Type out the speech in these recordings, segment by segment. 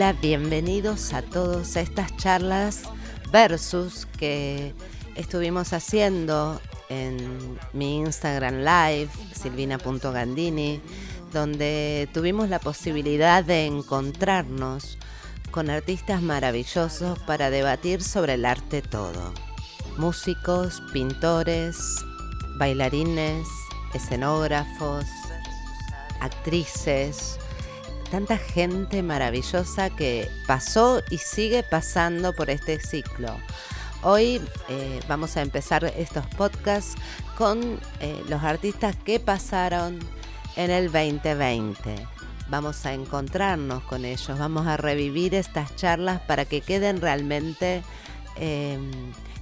Hola, bienvenidos a todos a estas charlas versus que estuvimos haciendo en mi Instagram Live, silvina.gandini, donde tuvimos la posibilidad de encontrarnos con artistas maravillosos para debatir sobre el arte todo. Músicos, pintores, bailarines, escenógrafos, actrices, tanta gente maravillosa que pasó y sigue pasando por este ciclo. Hoy eh, vamos a empezar estos podcasts con eh, los artistas que pasaron en el 2020. Vamos a encontrarnos con ellos, vamos a revivir estas charlas para que queden realmente em,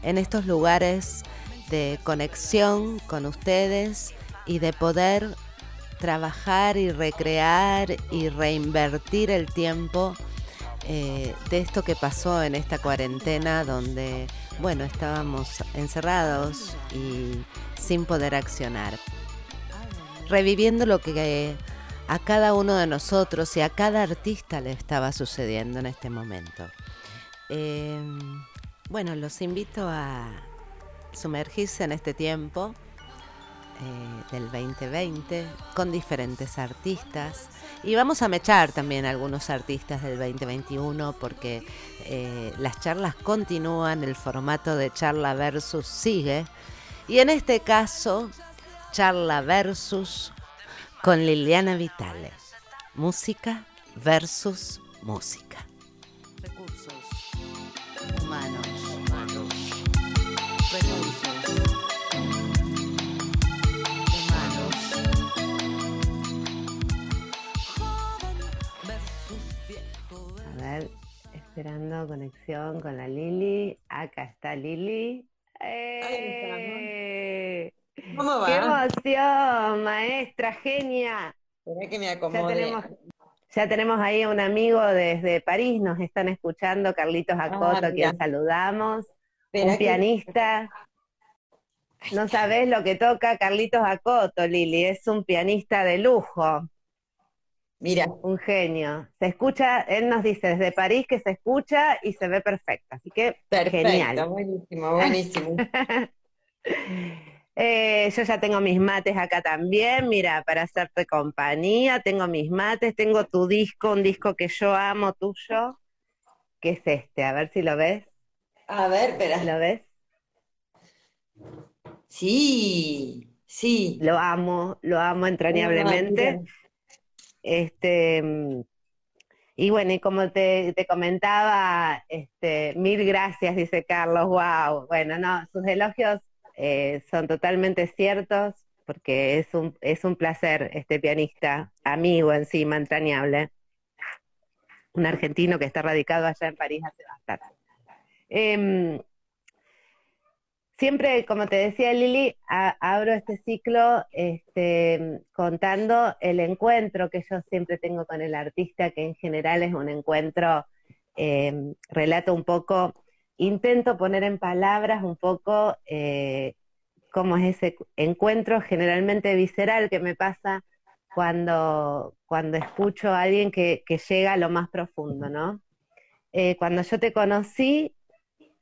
en estos lugares de conexión con ustedes y de poder trabajar y recrear y reinvertir el tiempo eh, de esto que pasó en esta cuarentena donde, bueno, estábamos encerrados y sin poder accionar. Reviviendo lo que a cada uno de nosotros y a cada artista le estaba sucediendo en este momento. Eh, bueno, los invito a sumergirse en este tiempo eh, del 2020 con diferentes artistas. Y vamos a mechar también algunos artistas del 2021 porque eh, las charlas continúan, el formato de charla versus sigue. Y en este caso charla versus con Liliana Vitale, música versus música. Esperando conexión con la Lili. Acá está Lili. ¡Eh! ¿Cómo va? ¡Qué emoción, maestra, genia! que me acomode. Ya tenemos, ahí a un amigo desde París, nos están escuchando, Carlitos ah, Acoto, a quien saludamos. un pianista. No sabés lo que toca Carlitos Acoto, Lili, es un pianista de lujo. Mira. Un genio. Se escucha, él nos dice desde París que se escucha y se ve perfecto. Así que perfecto, genial. buenísimo, buenísimo. Eh, yo ya tengo mis mates acá también, mira, para hacerte compañía, tengo mis mates, tengo tu disco, un disco que yo amo tuyo, que es este, a ver si lo ves. A ver, espera. ¿Lo ves? Sí, sí. Lo amo, lo amo entrañablemente. Este, y bueno, y como te, comentaba, este, mil gracias, dice Carlos, wow. Bueno, no, sus elogios eh, son totalmente ciertos, porque es un, es un placer este pianista, amigo encima, entrañable. Un argentino que está radicado allá en París hace bastante. Em, siempre, como te decía Lili, abro este ciclo este, contando el encuentro que yo siempre tengo con el artista, que en general es un encuentro, eh, relato un poco, intento poner en palabras un poco eh, cómo es ese encuentro generalmente visceral que me pasa cuando, cuando escucho a alguien que, llega a lo más profundo, ¿no? Eh, cuando yo te conocí,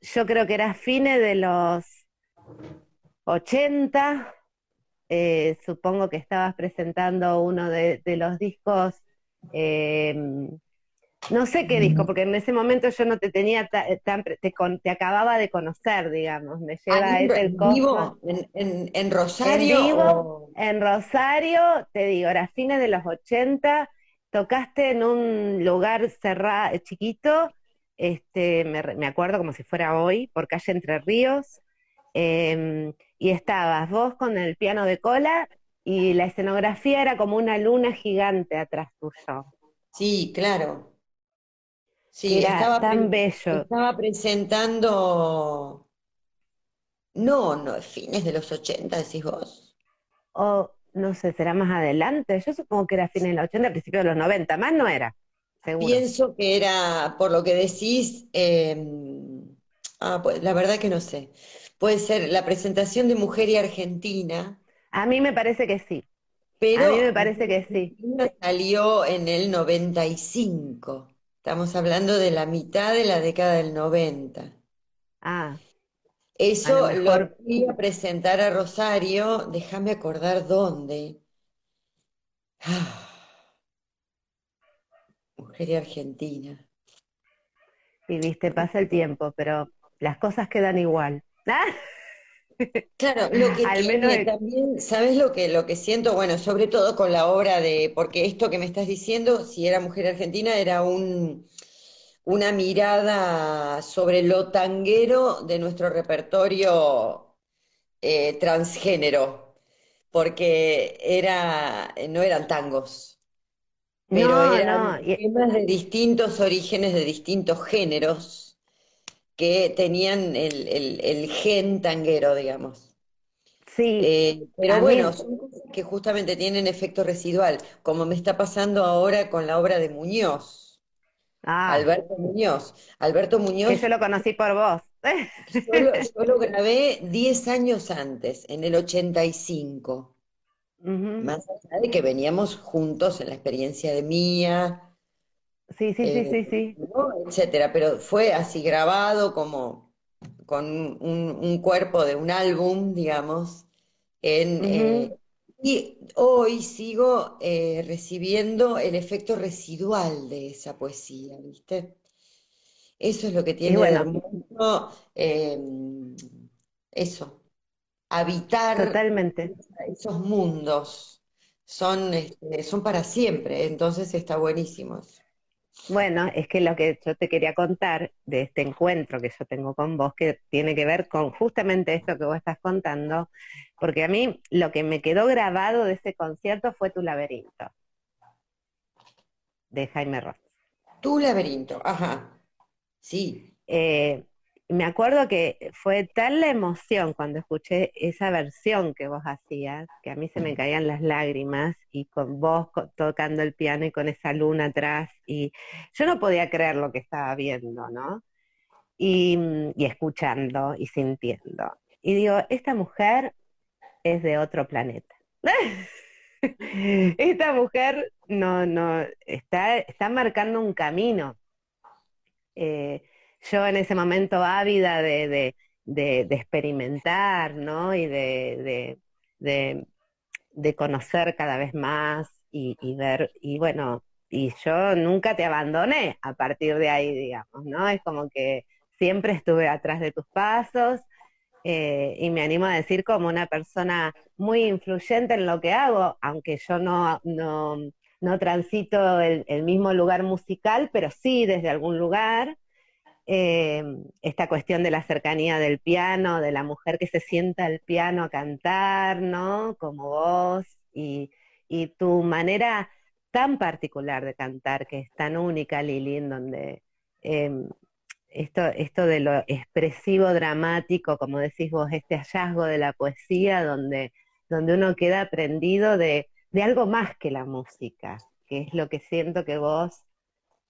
yo creo que era fines de los 80, eh, supongo que estabas presentando uno de, los discos, em, no sé qué disco, porque en ese momento yo no te tenía tan, te, acababa de conocer, digamos, me lleva ah, el vivo, en, Rosario. En vivo, en Rosario, te digo, era fines de los 80, tocaste en un lugar cerrado, chiquito, este, me, me acuerdo como si fuera hoy, por calle Entre Ríos, Em, y estabas vos con el piano de cola y la escenografía era como una luna gigante atrás tuyo. Sí, claro. Sí, era estaba tan bello. Estaba presentando, no, no, fines de los 80, decís vos. O no sé, será más adelante. Yo supongo que era fines de los 80, principios de los 90, más no era. Seguro. Pienso que era, por lo que decís, eh, ah, pues, la verdad que no sé. Puede ser la presentación de Mujer y Argentina, A mí me parece que sí. pero A mí me parece que sí. Salió en el 95. Estamos hablando de la mitad de la década del 90. Ah, Eso lo lo mejor- fui a presentar a Rosario, déjame acordar dónde. Ah, Mujer y Argentina. y viste, pasa el tiempo, pero las cosas quedan igual. ¡Ah! Claro, lo que Al tiene menos el- también, ¿sabes lo que, lo que siento? Bueno, sobre todo con la obra de, porque esto que me estás diciendo, si era Mujer Argentina, era un, una mirada sobre lo tanguero de nuestro repertorio eh, transgénero, porque era, no eran tangos, pero No, eran no, temas de distintos orígenes, de distintos géneros, que tenían el, el, el gen tanguero, digamos. sí, Eh, pero mí- bueno, son cosas que justamente tienen efecto residual, como me está pasando ahora con la obra de Muñoz, ah, Alberto Muñoz. Alberto que Muñoz, yo lo conocí por vos. yo lo, yo lo grabé 10 años antes, en el 85, Ujú. más allá de que veníamos juntos en la experiencia de Mía, Sí, sí, sí, eh, sí, sí. ¿no? etcétera, pero fue así grabado como con un, un cuerpo de un álbum, digamos, en, eh, y hoy sigo eh, recibiendo el efecto residual de esa poesía, ¿viste? Eso es lo que tiene bueno. hermoso, eh, eso, habitar Totalmente. esos mundos, son, este, son para siempre, entonces está buenísimo eso. Bueno, es que lo que yo te quería contar de este encuentro que yo tengo con vos, que tiene que ver con justamente esto que vos estás contando, porque a mí lo que me quedó grabado de ese concierto fue Tu laberinto, de Jaime Ross. Tu laberinto, ajá, sí. Eh, me acuerdo que fue tal la emoción cuando escuché esa versión que vos hacías, que a mí se me caían las lágrimas y con vos tocando el piano y con esa luna atrás y yo no podía creer lo que estaba viendo, ¿no? Y, mm, y escuchando y sintiendo. Y digo, esta mujer es de otro planeta. Esta mujer no, no, está, está marcando un camino. Eh, yo en ese momento ávida de, de, de, experimentar, ¿no? Y de, de, de, de conocer cada vez más y, y ver, y bueno, y yo nunca te abandoné a partir de ahí, digamos, ¿no? Es como que siempre estuve atrás de tus pasos eh, y me animo a decir como una persona muy influyente en lo que hago, aunque yo no, no, no transito el, el mismo lugar musical, pero sí desde algún lugar. Eh, esta cuestión de la cercanía del piano, de la mujer que se sienta al piano a cantar, ¿no? Como vos, y, tu manera tan particular de cantar, que es tan única, Lili, donde eh, esto, esto de lo expresivo, dramático, como decís vos, este hallazgo de la poesía, donde, donde uno queda aprendido de, de algo más que la música, que es lo que siento que vos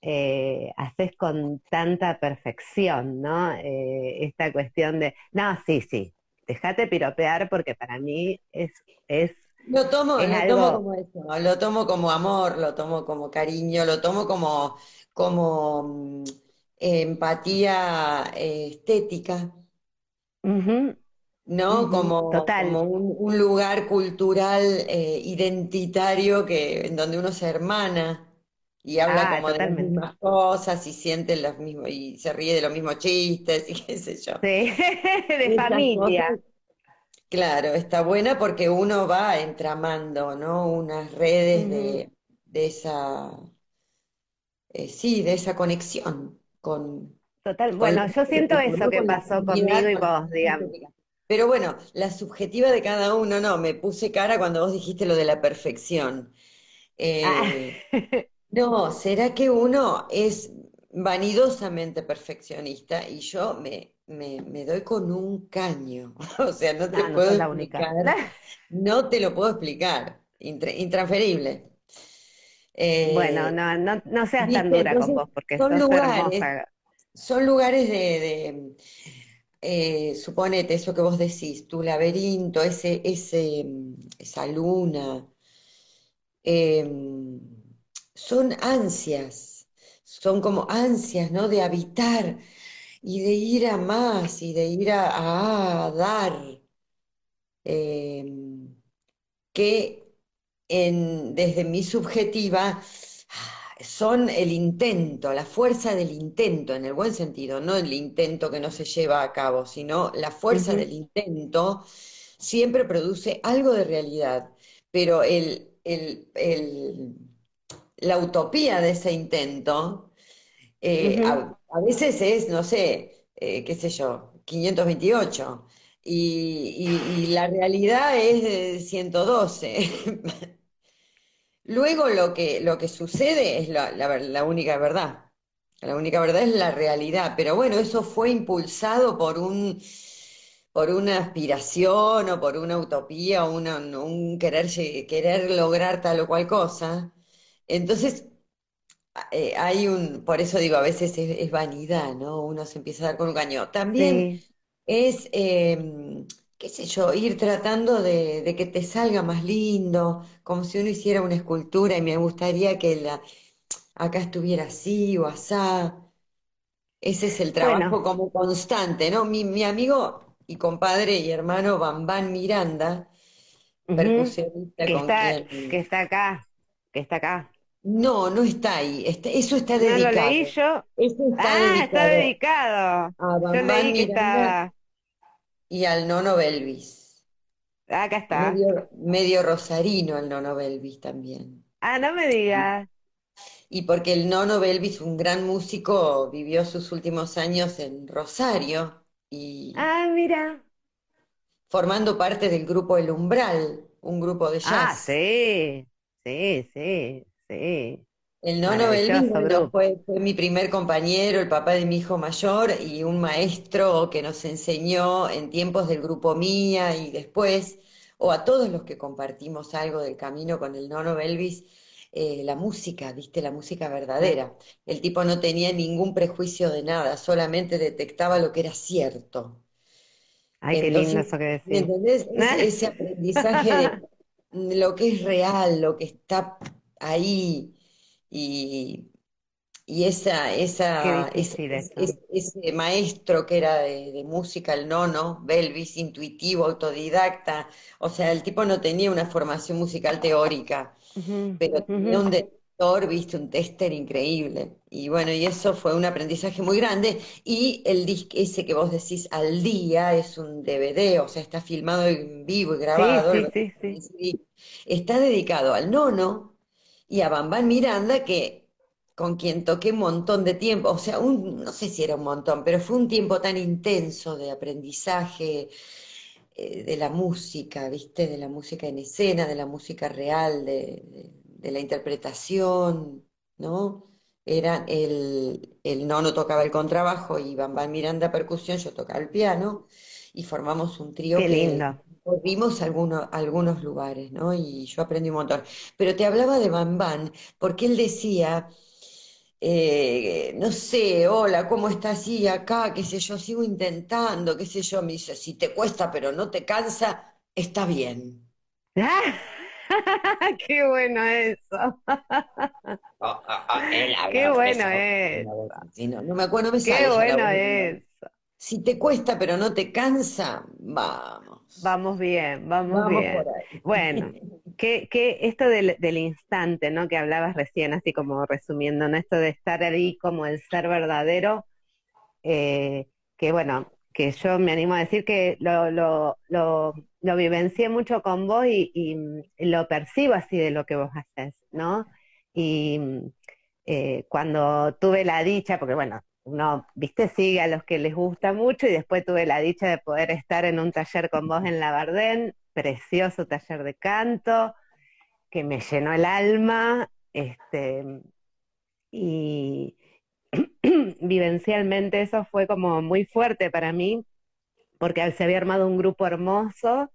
eh, haces con tanta perfección, ¿no? Eh, esta cuestión de, no, sí, sí, déjate piropear porque para mí es, es Lo tomo, Es lo algo- tomo como eso, lo tomo como amor, lo tomo como cariño, lo tomo como, como mm, empatía eh, estética, ¿no? Como, total. como un, un lugar cultural eh, identitario que, en donde uno se hermana y habla Ah, como de las mismas cosas y siente los mismos, y se ríe de los mismos chistes y qué sé yo. sí, de Esas familia. cosas, claro, está buena porque uno va entramando, ¿no? Unas redes de, de esa, eh, sí, de esa conexión con, Total, con bueno, yo siento eso que pasó conmigo y vos, digamos. Pero bueno, la subjetiva de cada uno, no, me puse cara cuando vos dijiste lo de la perfección. Ah, Eh, no, ¿será que uno es vanidosamente perfeccionista y yo me, me, me doy con un caño? O sea, no te no, no puedo única. explicar, no te lo puedo explicar. intransferible. bueno, no, no, no seas tan dura con vos, porque son lugares, Son lugares de, eh, suponete eso que vos decís, tu laberinto, ese, ese, esa luna, em, son ansias, son como ansias, ¿no? De habitar y de ir a más y de ir a, dar, em, que en, desde mi subjetiva son el intento, la fuerza del intento, en el buen sentido, no el intento que no se lleva a cabo, sino la fuerza del intento siempre produce algo de realidad, pero el, la utopía de ese intento eh, a, veces es, no sé, eh, qué sé yo, 528. Y, y, la realidad es 112. Luego lo que, lo que sucede es la, la, única verdad. La única verdad es la realidad. Pero bueno, eso fue impulsado por un por una aspiración o por una utopía o un querer, querer lograr tal o cual cosa. Entonces, eh, hay un, por eso digo, a veces es, vanidad, ¿no? Uno se empieza a dar con un caño. También es, em, qué sé yo, ir tratando de, que te salga más lindo, como si uno hiciera una escultura y me gustaría que la, acá estuviera así o asá. Ese es el trabajo como constante, ¿no? Mi, amigo y compadre y hermano Bambán Miranda, percusionista que está, que está acá, que está acá. No, no está ahí. eso está dedicado. No lo leí yo. Eso está ah, dedicado está dedicado. A yo leí que estaba y al nono Belvis. Acá está. Medio, rosarino el nono Belvis también. Ah, no me digas. Y porque el nono Belvis, un gran músico, vivió sus últimos años en Rosario y Ah, mira. formando parte del grupo El Umbral, un grupo de ah, jazz. Ah, sí, sí, sí, sí. El nono Belvis fue, fue, mi primer compañero, el papá de mi hijo mayor y un maestro que nos enseñó en tiempos del grupo Mía y después, o a todos los que compartimos algo del camino con el nono Belvis, eh, la música, viste, la música verdadera. El tipo no tenía ningún prejuicio de nada, solamente detectaba lo que era cierto. Ay, qué lindo eso que decís. entendés? ese aprendizaje de lo que es real, lo que está ahí y, y esa, esa, ese, maestro que era de, música, el nono, Belvis, intuitivo, autodidacta, o sea, el tipo no tenía una formación musical teórica, pero tenía un detector, viste, un tester increíble. Y bueno, y eso fue un aprendizaje muy grande. Y el ese que vos decís al día es un DVD, o sea, está filmado en vivo y grabado. Está dedicado al nono, y a Bambán Miranda, que con quien toqué un montón de tiempo, o sea, un, no sé si era un montón, pero fue un tiempo tan intenso de aprendizaje eh, de la música, ¿viste? De la música en escena, de la música real, de, la interpretación, ¿no? Era el, el nono tocaba el contrabajo y Bambán Miranda percusión, yo tocaba el piano y formamos un trío Qué lindo. Volvimos a algunos, algunos lugares, ¿no? Y yo aprendí un montón. Pero te hablaba de Bambán, porque él decía, eh, no sé, hola, ¿cómo estás? Y acá, qué sé yo, sigo intentando, qué sé yo. Me dice, si te cuesta pero no te cansa, está bien. ¡Qué bueno eso! Oh, oh, oh, ¡Qué bueno es! No, me acuerdo, me ¡Qué bueno es! Si te cuesta pero no te cansa, vamos. Vamos bien, vamos, bien. Bueno, que, esto del, instante, ¿no? Que hablabas recién, así como resumiendo, ¿no? Esto de estar ahí como el ser verdadero, eh, que bueno, que yo me animo a decir que lo, lo, lo, lo vivencié mucho con vos y, lo percibo así de lo que vos haces, ¿no? Y eh, cuando tuve la dicha, porque bueno, uno, viste, sigue a los que les gusta mucho y después tuve la dicha de poder estar en un taller con vos en la Bardén, precioso taller de canto, que me llenó el alma, este, y vivencialmente eso fue como muy fuerte para mí, porque se había armado un grupo hermoso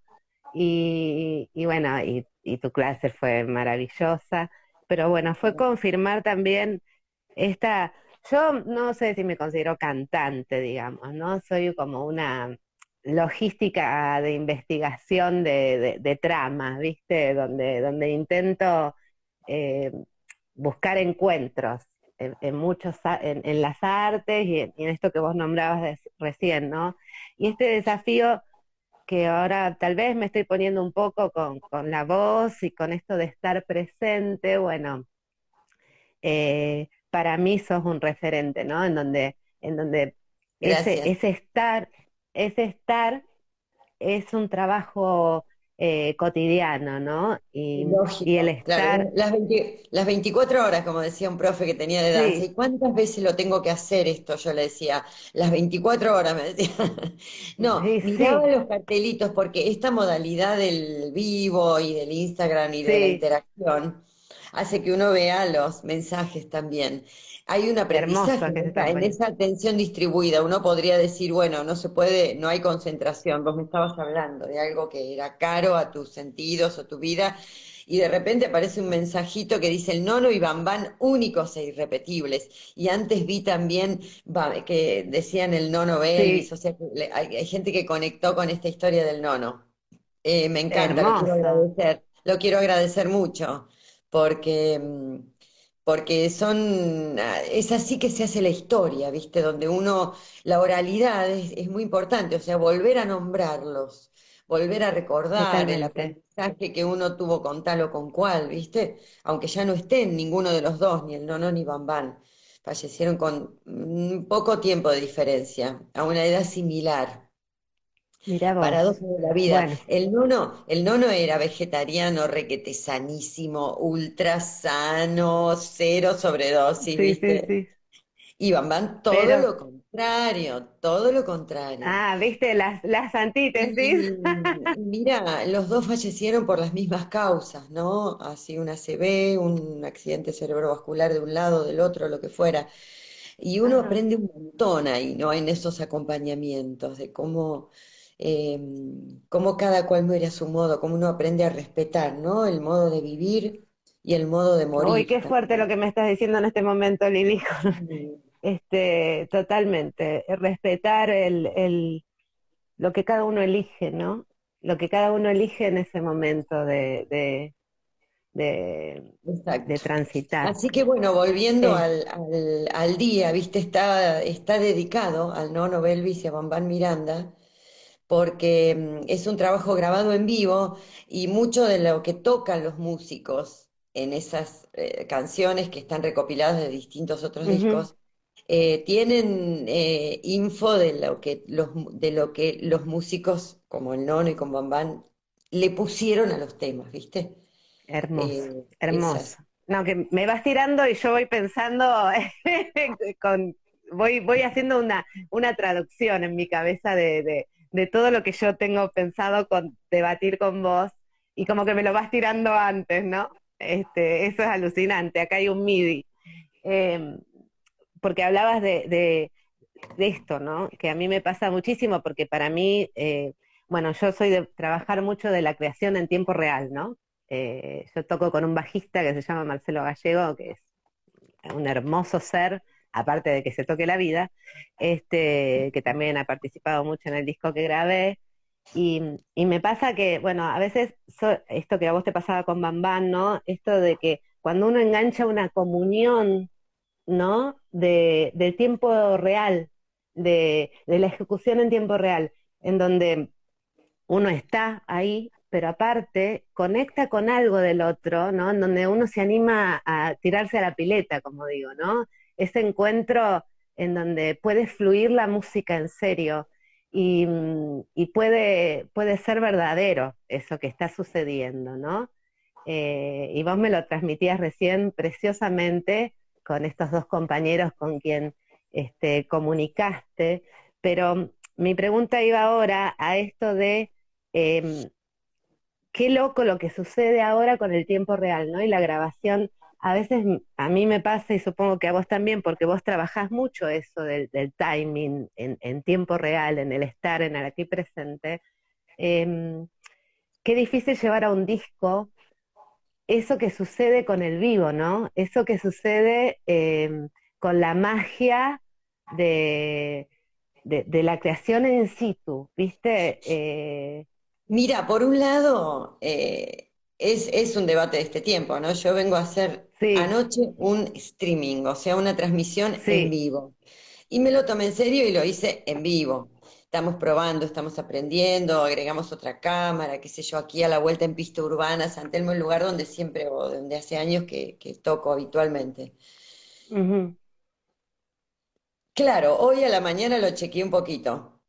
y, bueno, y y tu clase fue maravillosa, pero bueno, fue confirmar también esta, yo no sé si me considero cantante, digamos, ¿no? Soy como una logística de investigación de, de, tramas, ¿viste? Donde, donde intento eh, buscar encuentros en, muchos, en, las artes y en, esto que vos nombrabas recién, ¿no? Y este desafío que ahora tal vez me estoy poniendo un poco con, con la voz y con esto de estar presente, bueno, eh, para mí sos un referente, ¿no? En donde, en donde ese, ese, estar, ese estar es un trabajo eh, cotidiano, ¿no? Y, el estar... las, las 24 horas, como decía un profe que tenía de danza, ¿y cuántas veces lo tengo que hacer esto? Yo le decía, las 24 horas, me decía. no, miraba los cartelitos porque esta modalidad del vivo y del Instagram y de la interacción hace que uno vea los mensajes también hay una aprendizaje en esa atención distribuida. Uno podría decir, bueno, no se puede, no hay concentración. Vos me estabas hablando de algo que era caro a tus sentidos o tu vida, y de repente aparece un mensajito que dice el nono y bambán únicos e irrepetibles. Y antes vi también que decían el nono Belvis, o sea, hay, gente que conectó con esta historia del nono. Eh, me encanta, lo quiero agradecer, lo quiero agradecer mucho, porque mm, porque son, ah, es así que se hace la historia, ¿viste? Donde uno, la oralidad es, muy importante, o sea, volver a nombrarlos, volver a recordar el aprendizaje que uno tuvo con tal o con cual, ¿viste? Aunque ya no estén ninguno de los dos, ni el nono ni Bambán, fallecieron con poco tiempo de diferencia, a una edad similar. Paradoja de la vida. El nono, el nono era vegetariano, requete sanísimo, ultra sano, cero sobredosis, ¿viste? Y van todo lo contrario, todo lo contrario. Ah, viste las, las antítesis. mira, los dos fallecieron por las mismas causas, ¿no? Así una CB, un accidente cerebrovascular de un lado, del otro, lo que fuera. Y uno aprende un montón ahí, ¿no? En esos acompañamientos, de cómo eh, cómo cada cual muere a su modo, cómo uno aprende a respetar, ¿no? El modo de vivir y el modo de morir. Uy, qué fuerte lo que me estás diciendo en este momento, Lili. Este, totalmente. Respetar el, el, lo que cada uno elige, ¿no? Lo que cada uno elige en ese momento de, de, de, transitar. Así que bueno, volviendo al, al, al, día, viste, está, está dedicado al nono Belvis y a Bambán Miranda, porque mm, es un trabajo grabado en vivo y mucho de lo que tocan los músicos en esas eh, canciones que están recopiladas de distintos otros discos, eh, tienen eh, info de lo, que los, de lo que los músicos, como el Nono y como Bambán, le pusieron a los temas, ¿viste? Hermoso, hermoso. No, que me vas tirando y yo voy pensando con, voy, voy haciendo una, una traducción en mi cabeza de, de todo lo que yo tengo pensado con debatir con vos y como que me lo vas tirando antes, ¿no? Este, eso es alucinante, acá hay un MIDI. Em, porque hablabas de, de, esto, ¿no? Que a mí me pasa muchísimo porque para mí, eh, bueno, yo soy de trabajar mucho de la creación en tiempo real, ¿no? Eh, yo toco con un bajista que se llama Marcelo Gallego, que es un hermoso ser, aparte de que se toque la vida, este, que también ha participado mucho en el disco que grabé. Y, me pasa que, bueno, a veces esto que a vos te pasaba con Bambán, ¿no? Esto de que cuando uno engancha una comunión, ¿no? De, tiempo real, de, de la ejecución en tiempo real, en donde uno está ahí, pero aparte conecta con algo del otro, ¿no? En donde uno se anima a tirarse a la pileta, como digo, ¿no? Ese encuentro en donde puede fluir la música en serio y, puede, puede ser verdadero eso que está sucediendo, ¿no? Eh, y vos me lo transmitías recién preciosamente con estos dos compañeros con quien este, comunicaste, pero mi pregunta iba ahora a esto de em, qué loco lo que sucede ahora con el tiempo real, ¿no? Y la grabación a veces a mí me pasa y supongo que a vos también, porque vos trabajás mucho eso del, timing en, tiempo real, en el estar, en el aquí presente. Em, qué difícil llevar a un disco eso que sucede con el vivo, ¿no? Eso que sucede em, con la magia de, de, la creación en situ, ¿viste? Eh, Mira, por un lado, eh, es, un debate de este tiempo, ¿no? Yo vengo a hacer anoche un streaming, o sea, una transmisión en vivo. Y me lo tomé en serio y lo hice en vivo. Estamos probando, estamos aprendiendo, agregamos otra cámara, qué sé yo, aquí a la vuelta en pista urbana, San Telmo, el lugar donde siempre, o donde hace años que, toco habitualmente. Claro, hoy a la mañana lo chequeé un poquito,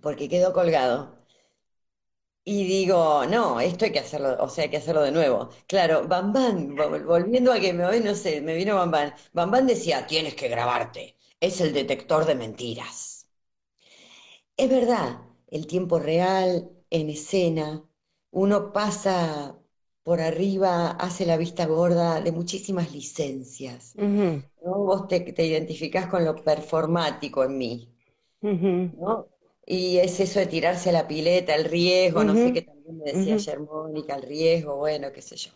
porque quedó colgado. Y digo, no, esto hay que hacerlo, o sea, hay que hacerlo de nuevo. Claro, Bambán, volviendo a que me voy, no sé, me vino Bambán. Bambán decía, tienes que grabarte, es el detector de mentiras. Es verdad, el tiempo real, en escena, uno pasa por arriba, hace la vista gorda de muchísimas licencias. Vos te, te identificás con lo performático en mí. ¿no? Y es eso de tirarse a la pileta, el riesgo, no sé qué también me decía ayer Mónica, el riesgo, bueno, qué sé yo.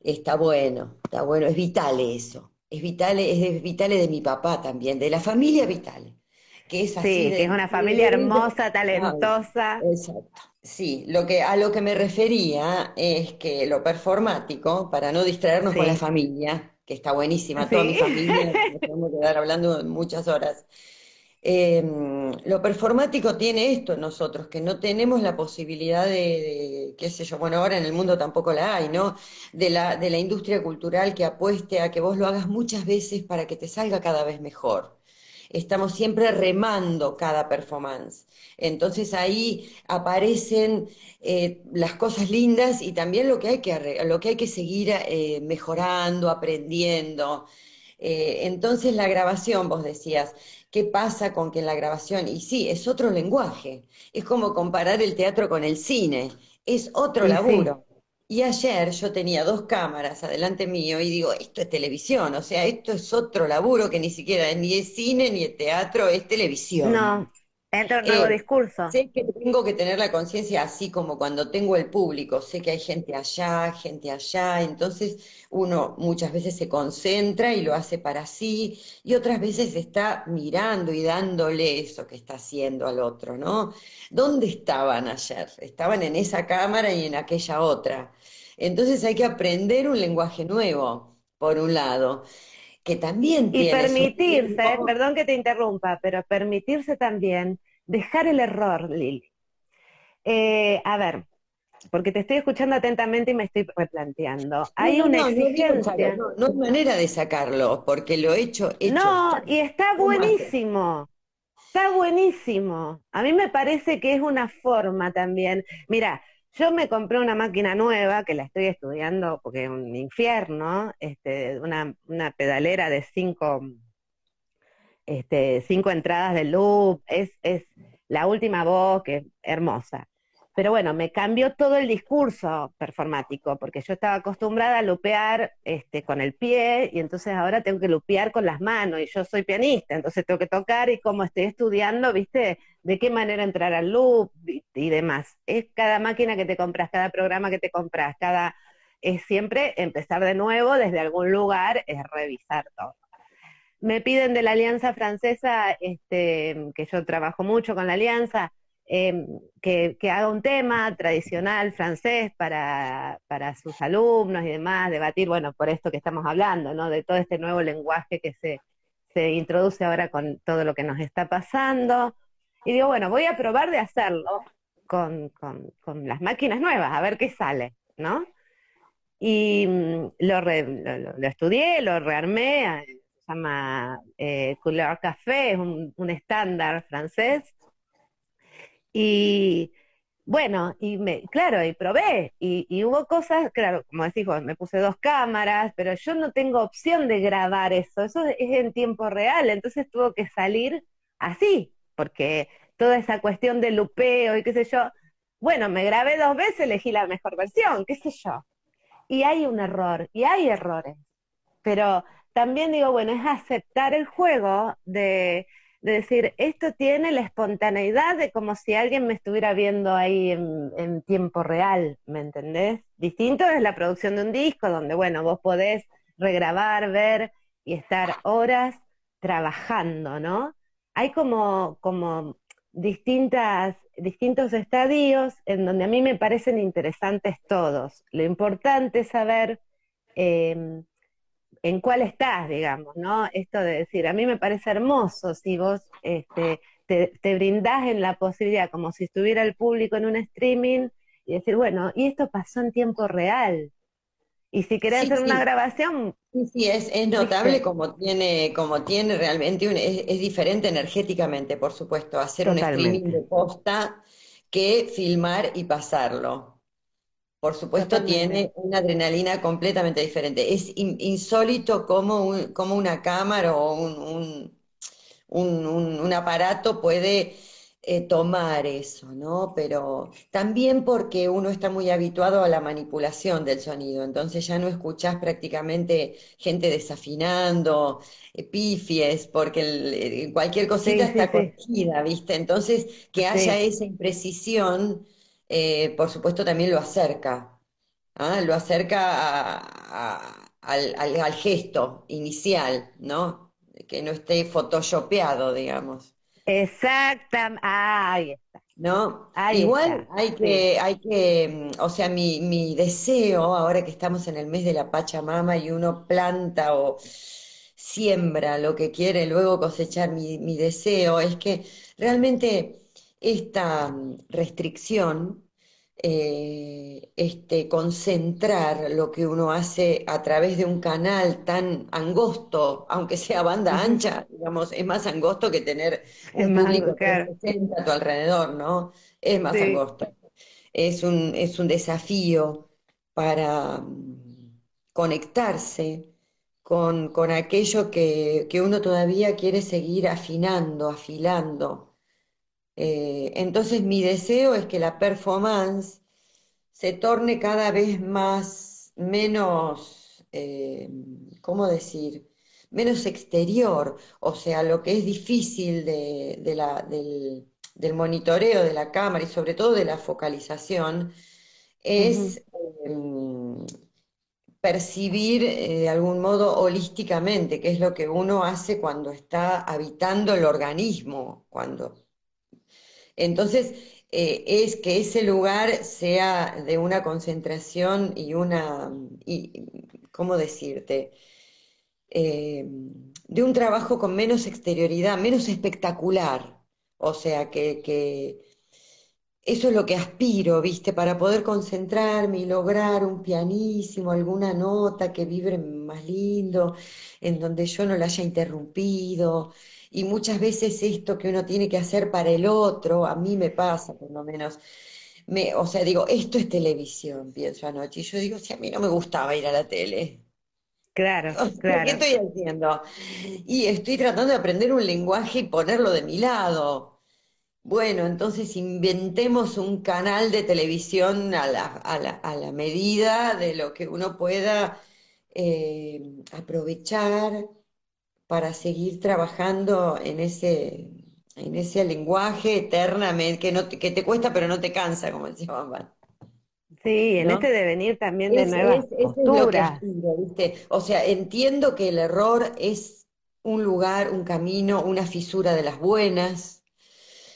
Está bueno, está bueno, es vital eso. Es vital, es vital de mi papá también, de la familia Vitale. Que es así sí, que es una familia hermosa, talentosa. Exacto. Sí, lo que, a lo que me refería es que lo performático, para no distraernos con la familia, que está buenísima, toda mi familia, nos podemos quedar hablando muchas horas, Em, lo performático tiene esto nosotros, que no tenemos la posibilidad de, qué sé yo, bueno, ahora en el mundo tampoco la hay, ¿no? De la, de la industria cultural que apueste a que vos lo hagas muchas veces para que te salga cada vez mejor. Estamos siempre remando cada performance. Entonces ahí aparecen eh, las cosas lindas y también lo que hay que, lo que, hay que seguir eh, mejorando, aprendiendo. Eh, entonces la grabación, vos decías, ¿Qué pasa con que en la grabación? Y sí, es otro lenguaje. Es como comparar el teatro con el cine. Es otro laburo. Y ayer yo tenía dos cámaras adelante mío y digo, esto es televisión, o sea, esto es otro laburo que ni siquiera es ni es cine ni es teatro, es televisión. No, Entra un nuevo eh, discurso. Sé que tengo que tener la conciencia así como cuando tengo el público, sé que hay gente allá, gente allá, entonces uno muchas veces se concentra y lo hace para sí, y otras veces está mirando y dándole eso que está haciendo al otro, ¿no? ¿Dónde estaban ayer? Estaban en esa cámara y en aquella otra. Entonces hay que aprender un lenguaje nuevo, por un lado que también y permitirse, perdón que te interrumpa, pero permitirse también dejar el error, Lili. Eh, a ver, porque te estoy escuchando atentamente y me estoy replanteando. Hay una exigencia. No, no, hay manera de sacarlo, porque lo he hecho, hecho. No, y está buenísimo. Está buenísimo. A mí me parece que es una forma también. Mira, yo me compré una máquina nueva que la estoy estudiando porque es un infierno, este, una, una pedalera de cinco, este, cinco entradas de loop, es, es la última voz que es hermosa. Pero bueno, me cambió todo el discurso performático, porque yo estaba acostumbrada a lupear este, con el pie y entonces ahora tengo que lupear con las manos y yo soy pianista, entonces tengo que tocar y como estoy estudiando, viste, de qué manera entrar al loop y, demás. Es cada máquina que te compras, cada programa que te compras, cada... Es siempre empezar de nuevo desde algún lugar, es revisar todo me piden de la Alianza Francesa, este, que yo trabajo mucho con la Alianza, Em, que, haga un tema tradicional francés para, sus alumnos y demás, debatir, bueno, por esto que estamos hablando, ¿no? De todo este nuevo lenguaje que se, se introduce ahora con todo lo que nos está pasando. Y digo, bueno, voy a probar de hacerlo con, las máquinas nuevas, a ver qué sale, ¿no? Y mm, lo, lo, estudié, lo rearmé, se llama eh, Couleur Café, es un estándar francés, y bueno, y me, claro, y probé, y, hubo cosas, claro, como decís vos, me puse dos cámaras, pero yo no tengo opción de grabar eso, eso es en tiempo real, entonces tuvo que salir así, porque toda esa cuestión de lupeo y qué sé yo, bueno, me grabé dos veces, elegí la mejor versión, qué sé yo. Y hay un error, y hay errores, pero también digo, bueno, es aceptar el juego de de decir, esto tiene la espontaneidad de como si alguien me estuviera viendo ahí en, tiempo real, ¿me entendés? Distinto es la producción de un disco, donde, bueno, vos podés regrabar, ver y estar horas trabajando, ¿no? Hay como, como distintas, distintos estadios en donde a mí me parecen interesantes todos. Lo importante es saber eh, en cuál estás, digamos, ¿no? Esto de decir, a mí me parece hermoso si vos este, te, te, brindás en la posibilidad, como si estuviera el público en un streaming, y decir, bueno, y esto pasó en tiempo real. Y si querés hacer una grabación... Sí, sí, es, es notable como tiene, como tiene realmente, un, es, diferente energéticamente, por supuesto, hacer un streaming de posta que filmar y pasarlo. Por supuesto, tiene una adrenalina completamente diferente. Es insólito cómo, una cámara o un, un, aparato puede eh, tomar eso, ¿no? Pero también porque uno está muy habituado a la manipulación del sonido, entonces ya no escuchás prácticamente gente desafinando, epifies, porque cualquier cosita está cogida, ¿viste? Entonces, que haya esa imprecisión eh, por supuesto también lo acerca, ¿ah? lo acerca al, gesto inicial, ¿no? Que no esté photoshopeado, digamos. Exactamente, ahí está. ¿No? Igual hay que, hay que, o sea, mi, mi deseo, ahora que estamos en el mes de la Pachamama y uno planta o siembra lo que quiere luego cosechar, mi, mi deseo es que realmente esta mm, restricción, eh, este, concentrar lo que uno hace a través de un canal tan angosto, aunque sea banda ancha, digamos, es más angosto que tener un público que a tu alrededor, ¿no? Es más angosto. Es un, es un desafío para mm, conectarse con, con aquello que, que uno todavía quiere seguir afinando, afilando eh, entonces mi deseo es que la performance se torne cada vez más, menos, eh, ¿cómo decir? Menos exterior, o sea, lo que es difícil de, la, del, monitoreo de la cámara y sobre todo de la focalización, es em, percibir eh, de algún modo holísticamente, que es lo que uno hace cuando está habitando el organismo, cuando entonces, eh, es que ese lugar sea de una concentración y una, y, ¿cómo decirte? Eh, de un trabajo con menos exterioridad, menos espectacular. O sea, que, que eso es lo que aspiro, ¿viste? Para poder concentrarme y lograr un pianísimo, alguna nota que vibre más lindo, en donde yo no la haya interrumpido y muchas veces esto que uno tiene que hacer para el otro, a mí me pasa por lo menos, me, o sea, digo, esto es televisión, pienso anoche, y yo digo, si a mí no me gustaba ir a la tele. Claro, claro. ¿Qué estoy haciendo? Y estoy tratando de aprender un lenguaje y ponerlo de mi lado. Bueno, entonces inventemos un canal de televisión a la, a la, a la medida de lo que uno pueda eh, aprovechar para seguir trabajando en ese, en ese lenguaje eternamente, que, no te, que te cuesta pero no te cansa, como decía mamá. Sí, en este devenir también de nuevas posturas. O sea, entiendo que el error es un lugar, un camino, una fisura de las buenas,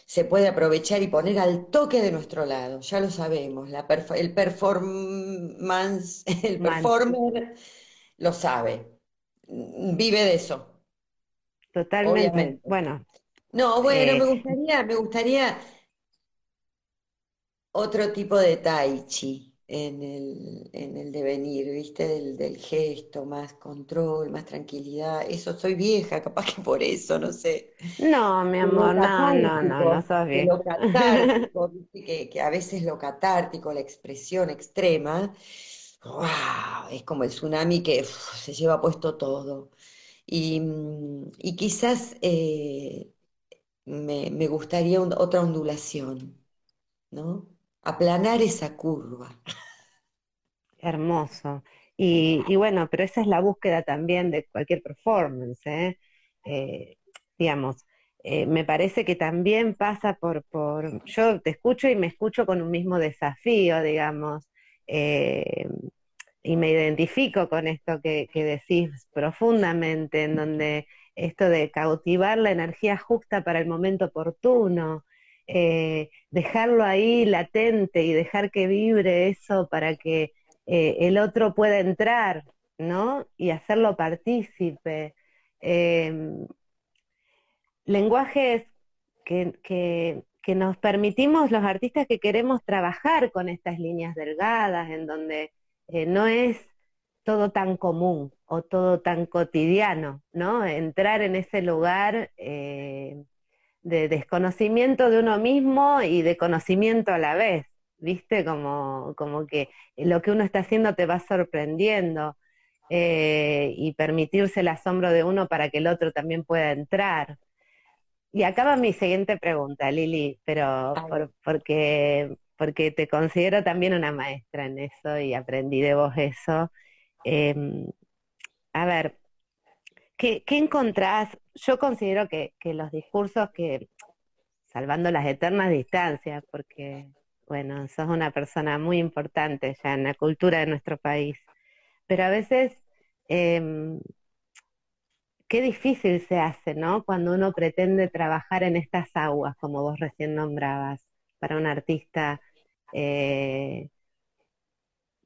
se puede aprovechar y poner al toque de nuestro lado, ya lo sabemos, la el performance, el performer lo sabe, vive de eso. Totalmente. Bueno. No, bueno, me eh, gustaría, me gustaría otro tipo de tai chi en el, en el devenir, ¿viste? Del, del gesto, más control, más tranquilidad. Eso, soy vieja, capaz que por eso, no sé. No, mi amor, no, no, no, no sos vieja. Lo catártico, que, que a veces lo catártico, la expresión extrema, wow, es como el tsunami que se lleva puesto todo. Y, quizás eh, me, gustaría otra ondulación, ¿no? Aplanar esa curva. Hermoso. Y, bueno, pero esa es la búsqueda también de cualquier performance, ¿eh? Eh, digamos, eh, me parece que también pasa por, por, yo te escucho y me escucho con un mismo desafío, digamos, y me identifico con esto que, que decís profundamente, en donde esto de cautivar la energía justa para el momento oportuno, eh, dejarlo ahí latente y dejar que vibre eso para que eh, el otro pueda entrar, ¿no? Y hacerlo partícipe. Em, lenguajes que, que, que, nos permitimos los artistas que queremos trabajar con estas líneas delgadas, en donde eh, no es todo tan común o todo tan cotidiano, ¿no? Entrar en ese lugar eh, de desconocimiento de uno mismo y de conocimiento a la vez, ¿viste? Como, como que lo que uno está haciendo te va sorprendiendo eh, y permitirse el asombro de uno para que el otro también pueda entrar. Y acaba mi siguiente pregunta, Lili, pero porque, porque te considero también una maestra en eso y aprendí de vos eso. Em, a ver, ¿qué, encontrás? Yo considero que, los discursos que, salvando las eternas distancias, porque, bueno, sos una persona muy importante ya en la cultura de nuestro país, pero a veces, em, qué difícil se hace, ¿no? Cuando uno pretende trabajar en estas aguas, como vos recién nombrabas, para un artista, eh,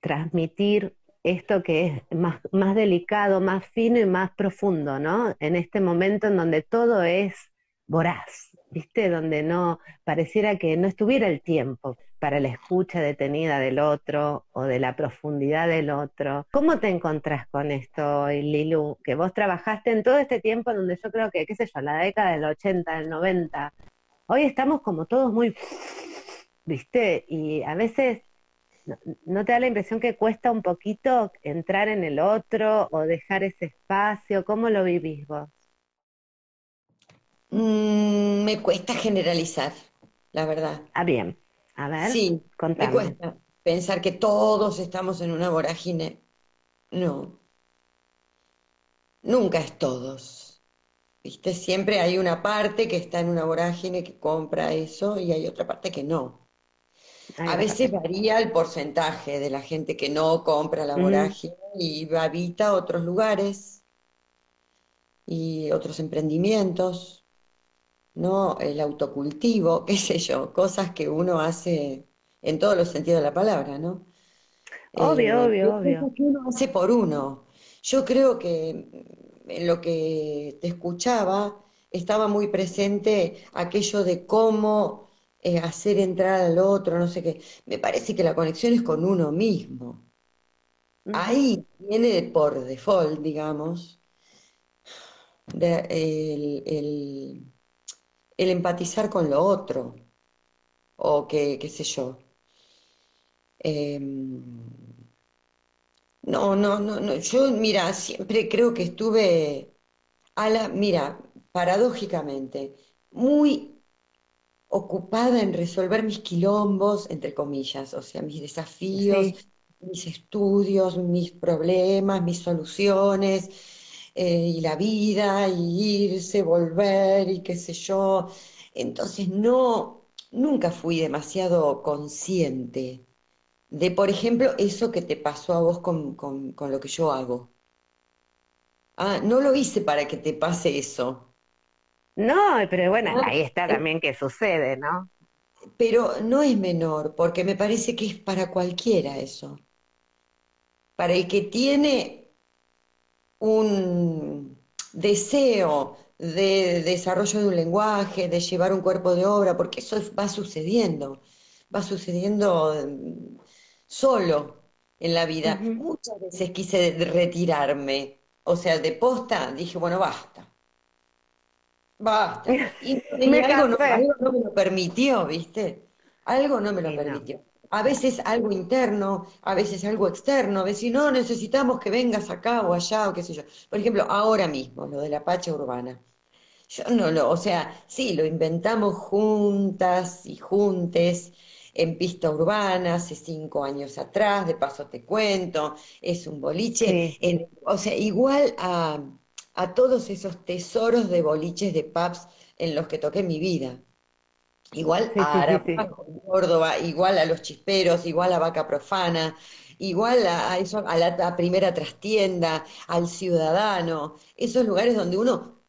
transmitir esto que es más, más delicado, más fino y más profundo, ¿no? En este momento en donde todo es voraz, ¿viste? Donde no pareciera que no estuviera el tiempo para la escucha detenida del otro o de la profundidad del otro. ¿Cómo te encontrás con esto Lilu? Que vos trabajaste en todo este tiempo donde yo creo que, qué sé yo, la década del 80, del 90. Hoy estamos como todos muy, ¿viste? Y a veces ¿No te da la impresión que cuesta un poquito entrar en el otro o dejar ese espacio? ¿Cómo lo vivís vos? Mm, me cuesta generalizar, la verdad. Ah, bien. A ver, sí, me cuesta pensar que todos estamos en una vorágine. No. Nunca es todos. ¿Viste? Siempre hay una parte que está en una vorágine que compra eso y hay otra parte que no. A veces varía el porcentaje de la gente que no compra la mm. vorágine y habita otros lugares y otros emprendimientos, ¿no? El autocultivo, qué sé yo, cosas que uno hace en todos los sentidos de la palabra, ¿no? Obvio, eh, obvio, obvio. Que uno hace por uno. Yo creo que en lo que te escuchaba estaba muy presente aquello de cómo eh, hacer entrar al otro, no sé qué. Me parece que la conexión es con uno mismo. Ahí viene por default, digamos, el, empatizar con lo otro, o qué, qué sé yo. Em, no, no, no, no, yo, mira, siempre creo que estuve a la, mira, paradójicamente, muy ocupada en resolver mis quilombos, entre comillas, o sea, mis desafíos, mis estudios, mis problemas, mis soluciones, eh, y la vida, y irse, volver, y qué sé yo. Entonces, no, nunca fui demasiado consciente de, por ejemplo, eso que te pasó a vos con, con lo que yo hago. Ah, no lo hice para que te pase eso. No, pero bueno, ahí está también que sucede, ¿no? Pero no es menor, porque me parece que es para cualquiera eso. Para el que tiene un deseo de desarrollo de un lenguaje, de llevar un cuerpo de obra, porque eso va sucediendo, va sucediendo mm, solo en la vida. Muchas veces quise retirarme, o sea, de posta dije, bueno, basta Basta. Y, algo, no, me lo permitió, ¿viste? Algo no me lo permitió. A veces algo interno, a veces algo externo, a veces no, necesitamos que vengas acá o allá o qué sé yo. Por ejemplo, ahora mismo, lo de la pacha urbana. Yo no lo, o sea, sí, lo inventamos juntas y juntes en pista urbana hace cinco años atrás, de paso te cuento, es un boliche, o sea, igual a a todos esos tesoros de boliches de pubs en los que toqué mi vida. Igual a Arapaho, Córdoba, igual a los chisperos, igual a Vaca Profana, igual a, eso, a la primera trastienda, al ciudadano, esos lugares donde uno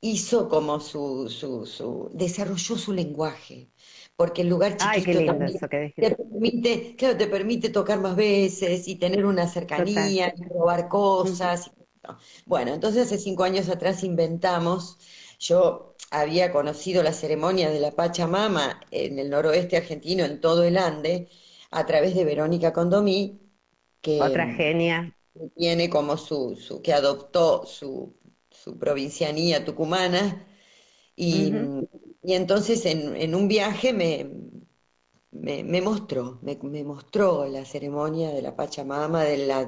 hizo como su, su, su desarrolló su lenguaje porque el lugar chiquito también te permite, claro, te permite tocar más veces y tener una cercanía, y robar cosas. Bueno, entonces hace cinco años atrás inventamos, yo había conocido la ceremonia de la Pachamama en el noroeste argentino, en todo el Ande, a través de Verónica Condomí, que otra genia. tiene como su, su que adoptó su, su provincianía tucumana. Y, y entonces en, en, un viaje me, me, me mostró, me, mostró la ceremonia de la Pachamama, de la,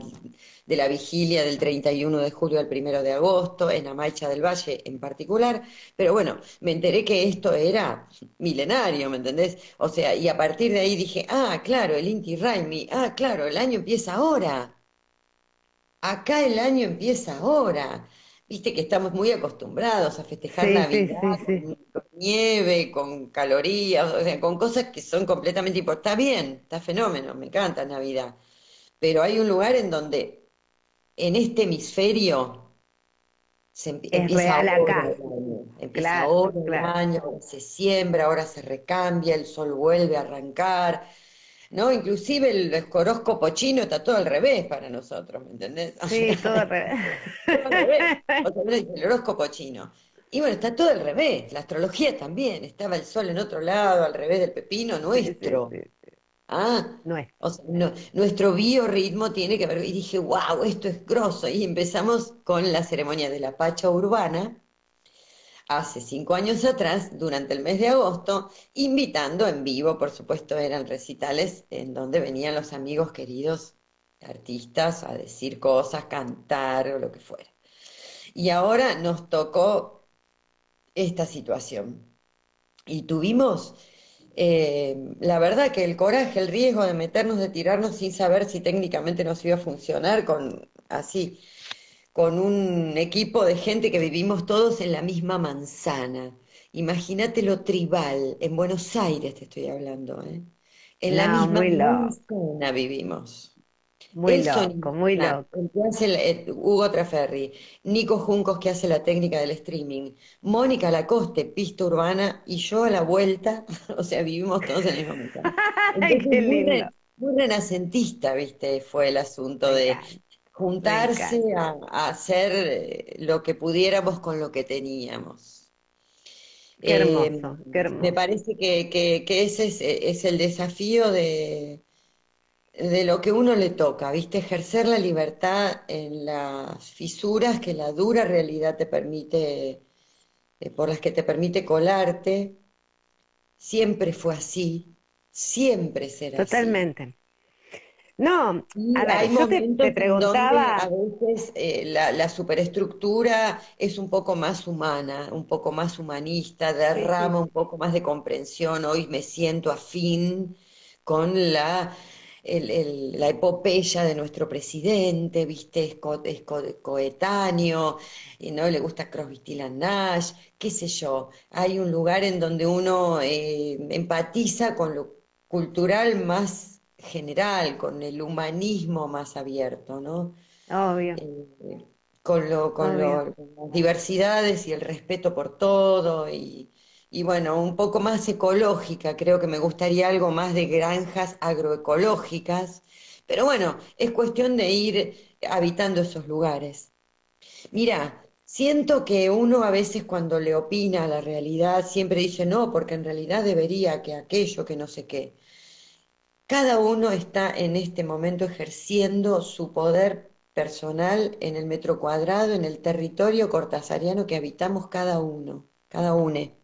de la vigilia del 31 de julio al 1 de agosto, en Amaicha del Valle en particular, pero bueno, me enteré que esto era milenario, ¿me entendés? O sea, y a partir de ahí dije, ah, claro, el Inti Raimi, ah, claro, el año empieza ahora. Acá el año empieza ahora. Viste que estamos muy acostumbrados a festejar Navidad con, nieve, con calorías, o sea, con cosas que son completamente importantes. Está bien, está fenómeno, me encanta Navidad. Pero hay un lugar en donde, en este hemisferio, se empieza ahora Empieza ahora el año, se siembra, ahora se recambia, el sol vuelve a arrancar ¿no? Inclusive el horóscopo chino está todo al revés para nosotros, ¿me entendés? Sí, todo al revés. el horóscopo chino. Y bueno, está todo al revés, la astrología también, estaba el sol en otro lado, al revés del pepino nuestro. Ah, no es. O sea, nuestro biorritmo tiene que ver. Y dije, wow, esto es grosso. Y empezamos con la ceremonia de la Pacha Urbana, hace cinco años atrás, durante el mes de agosto, invitando en vivo, por supuesto, eran recitales en donde venían los amigos queridos artistas a decir cosas, cantar o lo que fuera. Y ahora nos tocó esta situación. Y tuvimos, eh, la verdad que el coraje, el riesgo de meternos, de tirarnos sin saber si técnicamente nos iba a funcionar con así con un equipo de gente que vivimos todos en la misma manzana. Imagínate lo tribal, en Buenos Aires te estoy hablando, ¿eh? En la misma manzana vivimos. Muy loco, muy loco. Hugo Traferri, Nico Juncos que hace la técnica del streaming, Mónica Lacoste, pista urbana, y yo a la vuelta, o sea, vivimos todos en la misma manzana. Qué lindo. Muy, renacentista, viste, fue el asunto de juntarse a, hacer eh, lo que pudiéramos con lo que teníamos. Qué hermoso, eh, Me parece que, ese es, el desafío de, de lo que uno le toca, ¿viste? Ejercer la libertad en las fisuras que la dura realidad te permite, eh, por las que te permite colarte. Siempre fue así, siempre será Totalmente. No, a ver, yo te, preguntaba. a veces eh, la, superestructura es un poco más humana, un poco más humanista, derrama un poco más de comprensión. Hoy me siento afín con la, la epopeya de nuestro presidente, ¿viste? Es, coetáneo, y no le gusta Crosby, Nash, qué sé yo. Hay un lugar en donde uno eh, empatiza con lo cultural más general, con el humanismo más abierto, ¿no? Obvio. Eh, con, lo, con, las diversidades y el respeto por todo y, y, bueno, un poco más ecológica, creo que me gustaría algo más de granjas agroecológicas, pero bueno, es cuestión de ir habitando esos lugares. Mira, siento que uno a veces cuando le opina a la realidad siempre dice no, porque en realidad debería que aquello, que no sé qué. Cada uno está en este momento ejerciendo su poder personal en el metro cuadrado, en el territorio cortasariano que habitamos cada uno, cada une.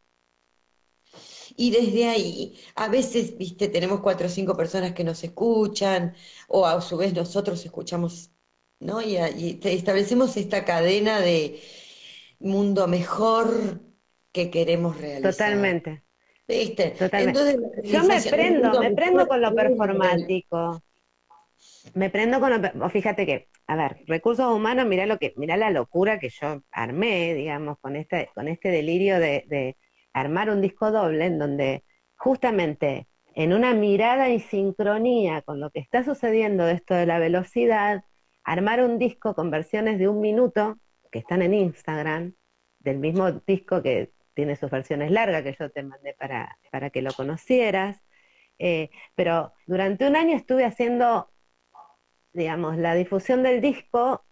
Y desde ahí, a veces, viste, tenemos cuatro o cinco personas que nos escuchan, o a su vez nosotros escuchamos, ¿no? Y, y establecemos esta cadena de mundo mejor que queremos realizar. Totalmente. ¿Viste? Entonces, Yo me prendo, me prendo con lo performático. me prendo con, lo- fíjate que, a ver, recursos humanos, mirá lo que, mirá la locura que yo armé, digamos, con este, con este delirio de, de armar un disco doble en donde justamente en una mirada y sincronía con lo que está sucediendo de esto de la velocidad, armar un disco con versiones de un minuto que están en Instagram, del mismo disco que tiene sus versiones largas que yo te mandé para, para que lo conocieras. Eh, pero durante un año estuve haciendo, digamos, la difusión del disco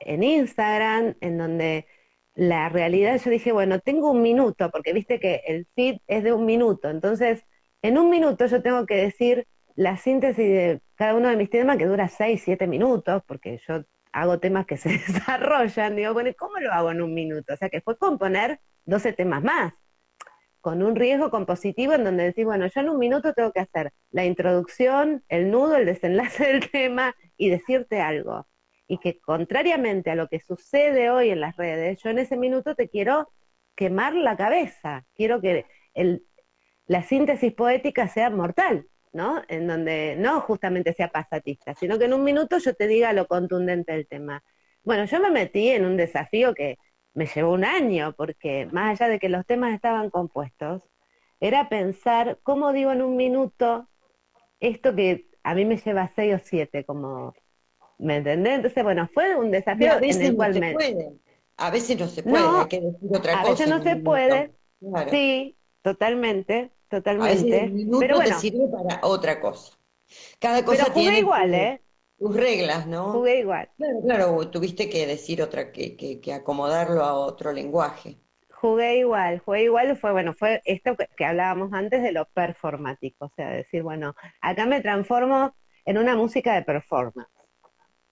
en Instagram, en donde la realidad yo dije, bueno, tengo un minuto, porque viste que el feed es de un minuto, entonces en un minuto yo tengo que decir la síntesis de cada uno de mis temas que dura 6, 7 minutos, porque yo hago temas que se desarrollan, digo, bueno, ¿y ¿cómo lo hago en un minuto? O sea, que fue componer 12 temas más, con un riesgo compositivo en donde decís, bueno, yo en un minuto tengo que hacer la introducción, el nudo, el desenlace del tema y decirte algo. Y que contrariamente a lo que sucede hoy en las redes, yo en ese minuto te quiero quemar la cabeza, quiero que el, la síntesis poética sea mortal, ¿no? En donde no justamente sea pasatista, sino que en un minuto yo te diga lo contundente del tema. Bueno, yo me metí en un desafío que me llevó un año, porque más allá de que los temas estaban compuestos, era pensar cómo digo en un minuto esto que a mí me lleva seis o siete, como, ¿me entendés? Entonces, bueno, fue un desafío a veces en el no cual se me... puede. A veces no se puede, No, hay que decir otra a cosa. veces no se minuto. puede, Claro. Sí, totalmente, A veces totalmente. el minuto Pero te bueno, sirve para otra cosa. Cada cosa pero jugué tiene igual, ¿eh? Sus reglas, ¿no? Jugué igual. Claro, claro, tuviste que decir otra, que, que, que acomodarlo a otro lenguaje. Jugué igual, jugué igual, fue bueno, fue esto que, que hablábamos antes de lo performático, o sea, decir, bueno, acá me transformo en una música de performance,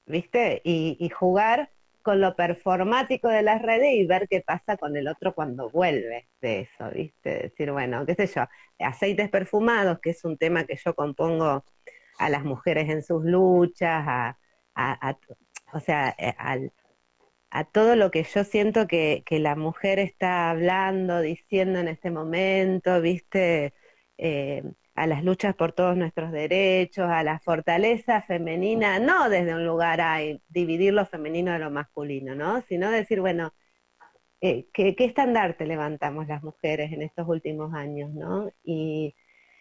¿viste? Y, y jugar con lo performático de las redes y ver qué pasa con el otro cuando vuelve de eso, ¿viste? Decir, bueno, qué sé yo, aceites perfumados, que es un tema que yo compongo a las mujeres en sus luchas, a, o sea, eh, a todo lo que yo siento que, que la mujer está hablando, diciendo en este momento, ¿viste? Eh, a las luchas por todos nuestros derechos, a la fortaleza femenina, no desde un lugar a dividir lo femenino de lo masculino, ¿no? Sino decir, bueno, eh, ¿qué, qué estandarte levantamos las mujeres en estos últimos años, ¿no? Y,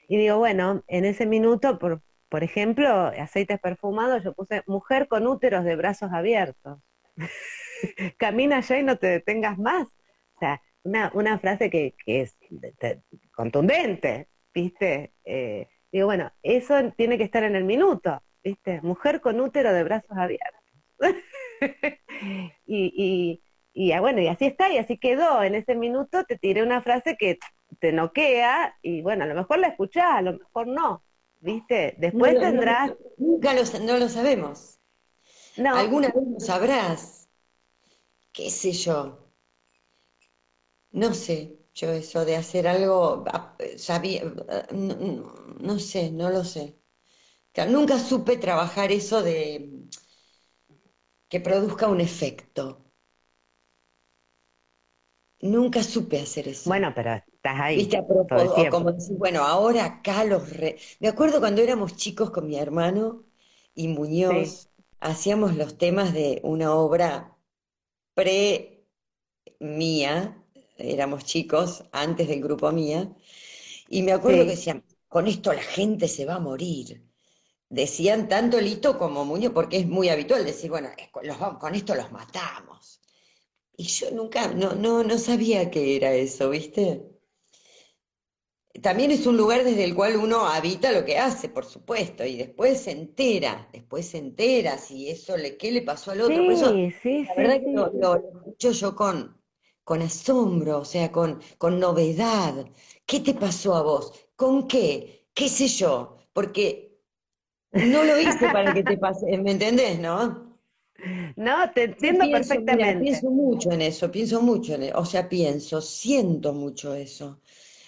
y digo, bueno, en ese minuto, por, por ejemplo, aceites perfumados, yo puse mujer con úteros de brazos abiertos. Camina ya y no te detengas más. O sea, una, una frase que, es de- de- contundente, ¿viste? Eh, digo, bueno, eso tiene que estar en el minuto, ¿viste? Mujer con útero de brazos abiertos. y, y, y, ah, bueno, y así está, y así quedó. En ese minuto te tiré una frase que te noquea, y bueno, a lo mejor la escuchás, a lo mejor no, ¿viste? Después No, tendrás... no, nunca lo, no lo sabemos. No, ¿Alguna vez lo sabrás? ¿Qué sé yo? No sé, yo eso de hacer algo, sabía, ah, no, no- no sé, no lo sé. Claro, nunca supe trabajar eso de que produzca un efecto. Nunca supe hacer eso. bueno, pero estás ahí Viste, a propósito, o como decir, bueno, ahora acá los re... Me acuerdo cuando éramos chicos con mi hermano y Muñoz, hacíamos los temas de una obra pre mía, éramos chicos, antes del grupo mía, y me acuerdo Sí. que decían, con esto la gente se va a morir. Decían tanto Lito como Muñoz, porque es muy habitual decir, bueno, con esto los matamos. Y yo nunca, no, no, no sabía qué era eso, ¿viste? También es un lugar desde el cual uno habita lo que hace, por supuesto, y después se entera, después se entera si eso le, qué le pasó al otro. Por eso, Sí, sí, la sí, verdad que lo- lo escucho yo con, con asombro, o sea, con, con novedad. ¿Qué te pasó a vos? ¿Con qué? ¿Qué sé yo? Porque no lo hice para que te pase, ¿me entendés, no? No, te entiendo pienso, mira, perfectamente. pienso mucho en eso, pienso mucho en eso, o sea, pienso, siento mucho eso.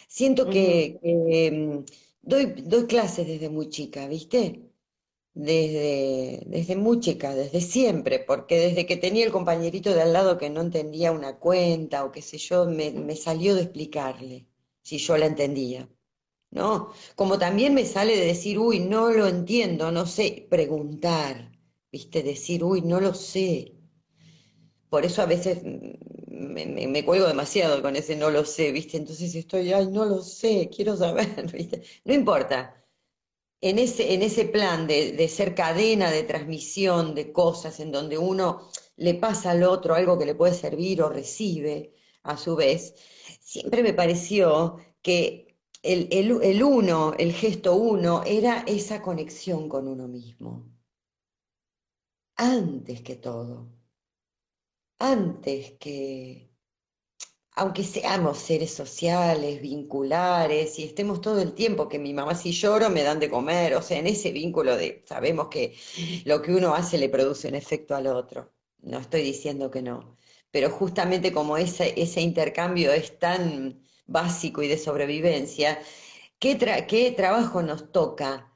Siento que, que, mm, doy, doy clases desde muy chica, ¿viste? Desde, desde muy chica, desde siempre, porque desde que tenía el compañerito de al lado que no entendía una cuenta o qué sé yo, me, me salió de explicarle, si yo la entendía. ¿no? Como también me sale de decir, uy, no lo entiendo, no sé, preguntar, ¿viste? Decir, uy, no lo sé. Por eso a veces me, cuelgo demasiado con ese no lo sé, ¿viste? Entonces estoy, ay, no lo sé, quiero saber, ¿viste? No importa. En ese, en ese plan de, de ser cadena de transmisión de cosas en donde uno le pasa al otro algo que le puede servir o recibe a su vez, siempre me pareció que el, uno, el gesto uno, era esa conexión con uno mismo. Antes que todo. Antes que, aunque seamos seres sociales, vinculares, y estemos todo el tiempo, que mi mamá si lloro me dan de comer, o sea, en ese vínculo de, sabemos que lo que uno hace le produce un efecto al otro. No estoy diciendo que no, pero justamente como ese, ese intercambio es tan básico y de sobrevivencia, ¿qué, qué trabajo nos toca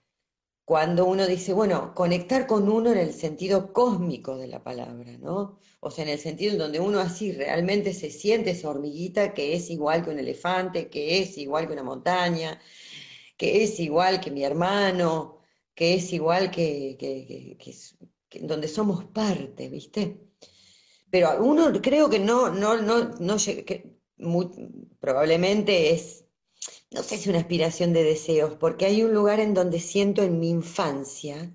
cuando uno dice, bueno, conectar con uno en el sentido cósmico de la palabra, ¿no? O sea, en el sentido en donde uno así realmente se siente esa hormiguita que es igual que un elefante, que es igual que una montaña, que es igual que mi hermano, que es igual que, que, que, donde somos parte, ¿viste? Pero uno creo que no, no, no, no, probablemente es, no sé si una aspiración de deseos, porque hay un lugar en donde siento en mi infancia,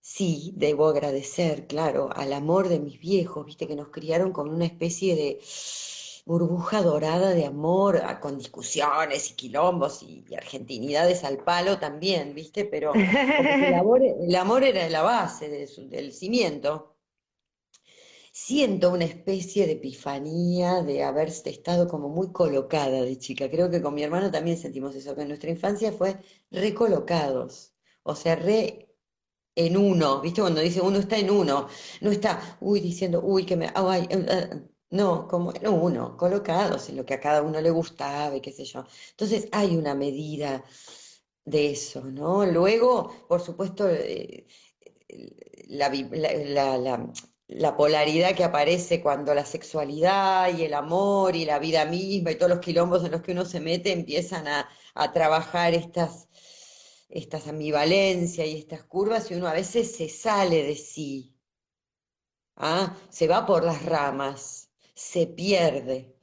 sí, debo agradecer, claro, al amor de mis viejos, viste, que nos criaron con una especie de burbuja dorada de amor, con discusiones y quilombos y, argentinidades al palo también, viste, pero el, amor, era la base del cimiento siento una especie de epifanía de haber estado como muy colocada de chica. Creo que con mi hermano también sentimos eso, que en nuestra infancia fue recolocados, o sea, re en uno, ¿viste? Cuando dice uno está en uno, no está, uy, diciendo, uy, que me, eh, eh", no, como en uno, colocados en lo que a cada uno le gustaba y qué sé yo. Entonces hay una medida de eso, ¿no? Luego, por supuesto, eh, la polaridad que aparece cuando la sexualidad y el amor y la vida misma y todos los quilombos en los que uno se mete empiezan a, trabajar estas, estas ambivalencias y estas curvas y uno a veces se sale de sí, ¿ah? se va por las ramas, se pierde,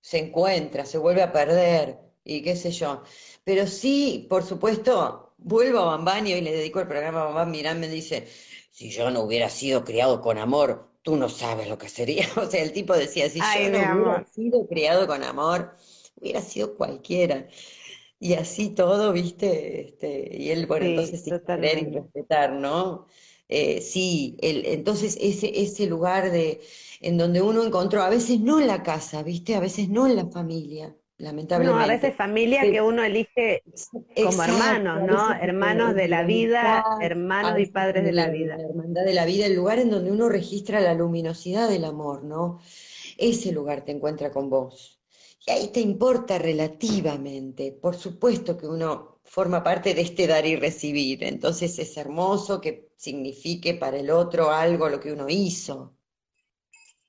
se encuentra, se vuelve a perder y qué sé yo. Pero sí, por supuesto, vuelvo a Bambán y hoy le dedico el programa a Bambán Mirán, me dice, si yo no hubiera sido criado con amor, tú no sabes lo que sería. O sea, el tipo decía, si yo no hubiera sido criado con amor, hubiera sido cualquiera. Y así todo, viste, este, y él, bueno, entonces sin querer y respetar, ¿no? Eh, sí, el, entonces ese, ese lugar de, en donde uno encontró, a veces no en la casa, viste, a veces no en la familia, lamentablemente. No, a veces familia que uno elige como hermanos, ¿no? Hermanos de la vida, hermanos y padres de la vida. La hermandad de la vida, el lugar en donde uno registra la luminosidad del amor, ¿no? Ese lugar te encuentra con vos. Y ahí te importa relativamente. Por supuesto que uno forma parte de este dar y recibir. Entonces es hermoso que signifique para el otro algo lo que uno hizo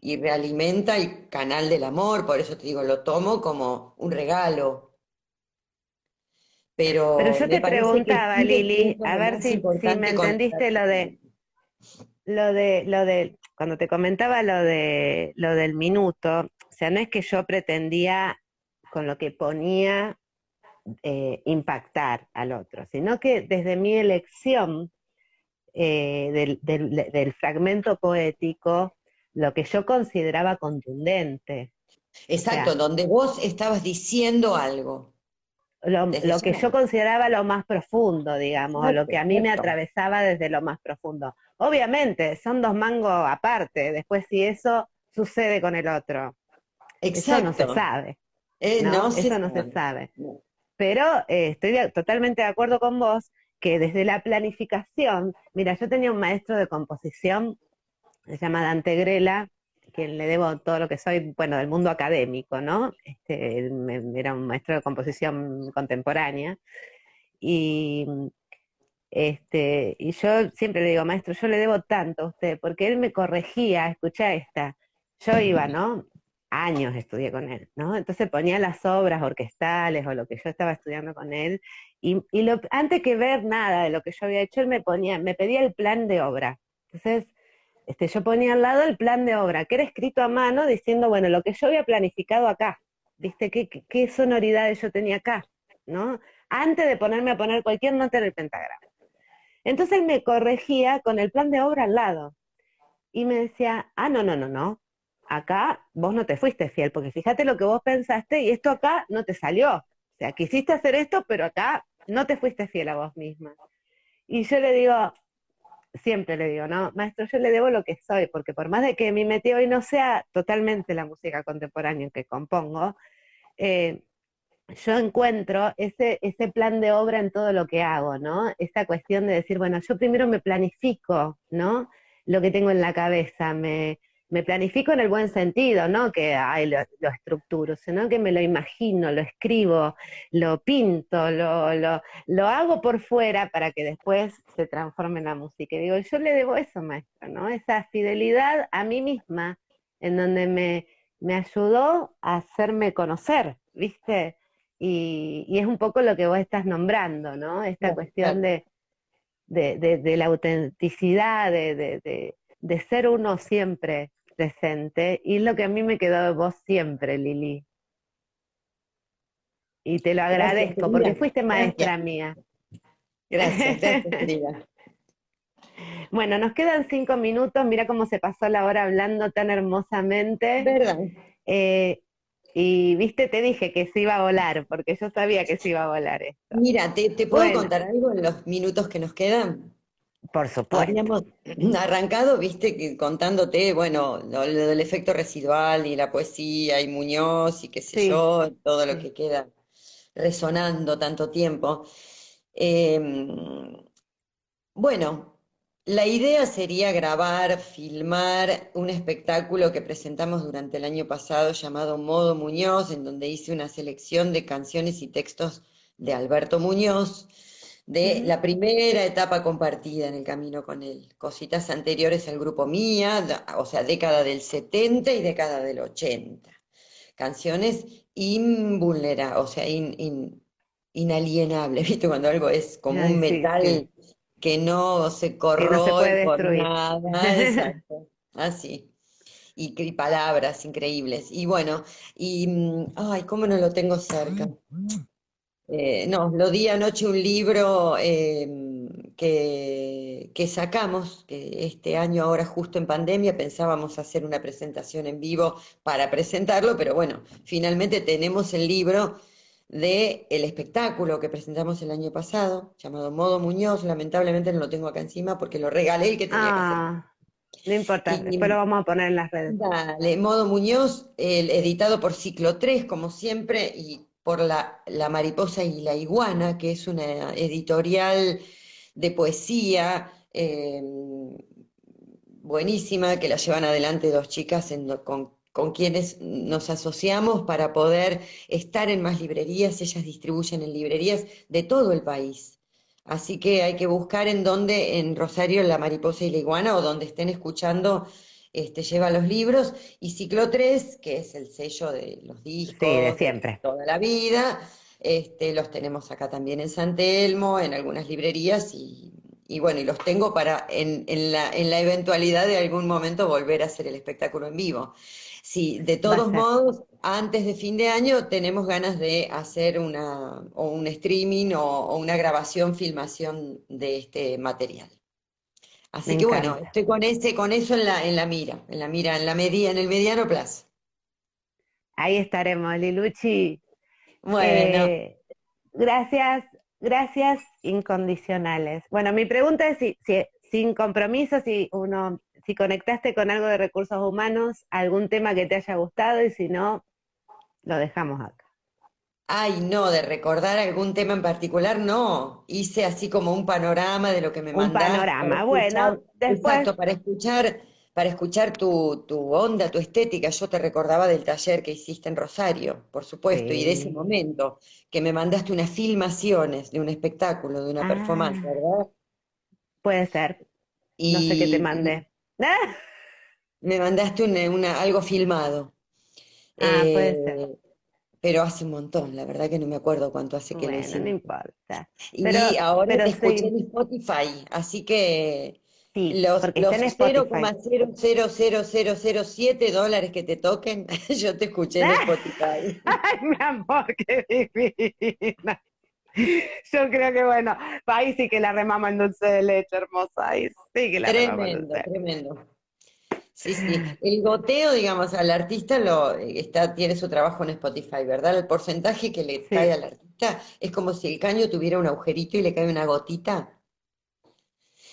y realimenta el canal del amor, por eso te digo, lo tomo como un regalo. Pero, Pero yo te preguntaba, Lili, a ver si, si me entendiste lo de lo de lo de cuando te comentaba lo de lo del minuto, o sea, no es que yo pretendía con lo que ponía eh, impactar al otro, sino que desde mi elección eh, del, del, del, fragmento poético lo que yo consideraba contundente. Exacto, donde vos estabas diciendo algo. Lo, que yo consideraba lo más profundo, digamos, lo que a mí me atravesaba desde lo más profundo. Obviamente, son dos mangos aparte, después si eso sucede con el otro. Exacto. Eso no se sabe. Eh, ¿no? eso no se sabe. Pero eh, estoy totalmente de acuerdo con vos que desde la planificación, mira, yo tenía un maestro de composición se llama Dante Grela, quien le debo todo lo que soy, bueno, del mundo académico, ¿no? Este, era un maestro de composición contemporánea. Y, este, y yo siempre le digo, maestro, yo le debo tanto a usted, porque él me corregía, escucha esta. Yo iba, ¿no? años estudié con él, ¿no? Entonces ponía las obras orquestales o lo que yo estaba estudiando con él, y, lo, antes que ver nada de lo que yo había hecho, él me ponía, me pedía el plan de obra. Entonces, este, yo ponía al lado el plan de obra, que era escrito a mano, diciendo, bueno, lo que yo había planificado acá, ¿viste? ¿Qué, qué, sonoridades yo tenía acá? ¿No? Antes de ponerme a poner cualquier nota en el pentagrama. Entonces él me corregía con el plan de obra al lado. Y me decía, ah, no, no, no, no, acá vos no te fuiste fiel, porque fíjate lo que vos pensaste y esto acá no te salió. O sea, quisiste hacer esto, pero acá no te fuiste fiel a vos misma. Y yo le digo, siempre le digo, no, maestro, yo le debo lo que soy, porque por más de que mi metido hoy no sea totalmente la música contemporánea que compongo, eh, yo encuentro ese, ese plan de obra en todo lo que hago, ¿no? Esa cuestión de decir, bueno, yo primero me planifico, ¿no? Lo que tengo en la cabeza, me, me planifico en el buen sentido, no que ay, lo, estructuro, sino que me lo imagino, lo escribo, lo pinto, lo, lo, lo, hago por fuera para que después se transforme en la música. Y digo, yo le debo eso, maestro, ¿no? Esa fidelidad a mí misma, en donde me, me ayudó a hacerme conocer, ¿viste? Y, y, es un poco lo que vos estás nombrando, ¿no? Esta cuestión de, de, de, la autenticidad, de, de ser uno siempre presente y lo que a mí me quedó de vos siempre, Lili. Y te lo agradezco porque fuiste maestra mía. Gracias, Bueno, nos quedan cinco minutos, mira cómo se pasó la hora hablando tan hermosamente. ¿Verdad? Eh, y viste, te dije que se iba a volar, porque yo sabía que se iba a volar esto. Mira, ¿te, puedo contar algo en los minutos que nos quedan? Por supuesto. Habíamos arrancado, viste, contándote, bueno, lo, del efecto residual y la poesía y Muñoz y qué sé yo, todo lo que queda resonando tanto tiempo. Em, bueno, la idea sería grabar, filmar un espectáculo que presentamos durante el año pasado llamado Modo Muñoz, en donde hice una selección de canciones y textos de Alberto Muñoz de la primera etapa compartida en el camino con él. Cositas anteriores al grupo Mía, o sea, década del 70 y década del 80. Canciones invulnerables, o sea, inalienables, ¿viste? Cuando algo es como un metal que no se corroe por nada. Exacto. Así. Y, y, palabras increíbles. Y bueno, y, mm, ay, ¿cómo no lo tengo cerca? Eh, no, lo di anoche un libro em, que, que, sacamos, que este año ahora justo en pandemia pensábamos hacer una presentación en vivo para presentarlo, pero bueno, finalmente tenemos el libro de el espectáculo que presentamos el año pasado, llamado Modo Muñoz, lamentablemente no lo tengo acá encima porque lo regalé el que tenía que hacer. Ah, no importa, después lo vamos a poner en las redes. Dale, Modo Muñoz, el, editado por Ciclo 3, como siempre, y por la, Mariposa y la Iguana, que es una editorial de poesía em, buenísima, que la llevan adelante dos chicas con, con, quienes nos asociamos para poder estar en más librerías. Ellas distribuyen en librerías de todo el país. Así que hay que buscar en dónde, en Rosario, la Mariposa y la Iguana, o donde estén escuchando este, lleva los libros, y Ciclo 3, que es el sello de los discos de siempre. toda la vida, este, los tenemos acá también en San Telmo, en algunas librerías, y, bueno, y los tengo para en, la, en la eventualidad de algún momento volver a hacer el espectáculo en vivo. Sí, de todos modos, antes de fin de año tenemos ganas de hacer una, o un streaming o una grabación, filmación de este material. Así que bueno, estoy con ese, con eso en la, en la mira, en la mira, en la media, en el mediano plazo. Ahí estaremos, Liluchi. Bueno. Eh, gracias, gracias incondicionales. Bueno, mi pregunta es si, si, sin compromiso, si uno, si conectaste con algo de recursos humanos, algún tema que te haya gustado y si no, lo dejamos acá. Ay, no, de recordar algún tema en particular, no. Hice así como un panorama de lo que me un panorama, bueno, después... Exacto, para escuchar, para escuchar tu, tu, onda, tu estética. Yo te recordaba del taller que hiciste en Rosario, por supuesto, y de ese momento, que me mandaste unas filmaciones de un espectáculo, de una performance, ah. ¿verdad? Puede ser. No sé qué te mandé. Me mandaste una, algo filmado. Ah, puede ser. Pero hace un montón, la verdad que no me acuerdo cuánto hace que lo Bueno, hicimos. no importa. Y ahora pero te escuché sí, en Spotify, así que sí, los, los está en Spotify. 0,0000007 dólares que te toquen, yo te escuché en Spotify. Ay, mi amor, qué divina. Yo creo que bueno, ahí sí que la remama en dulce de leche, hermosa. Ahí sí que la remama en Tremendo, tremendo. Sí, sí. El goteo, digamos, al artista lo está, tiene su trabajo en Spotify, ¿verdad? El porcentaje que le Sí. cae al artista es como si el caño tuviera un agujerito y le cae una gotita.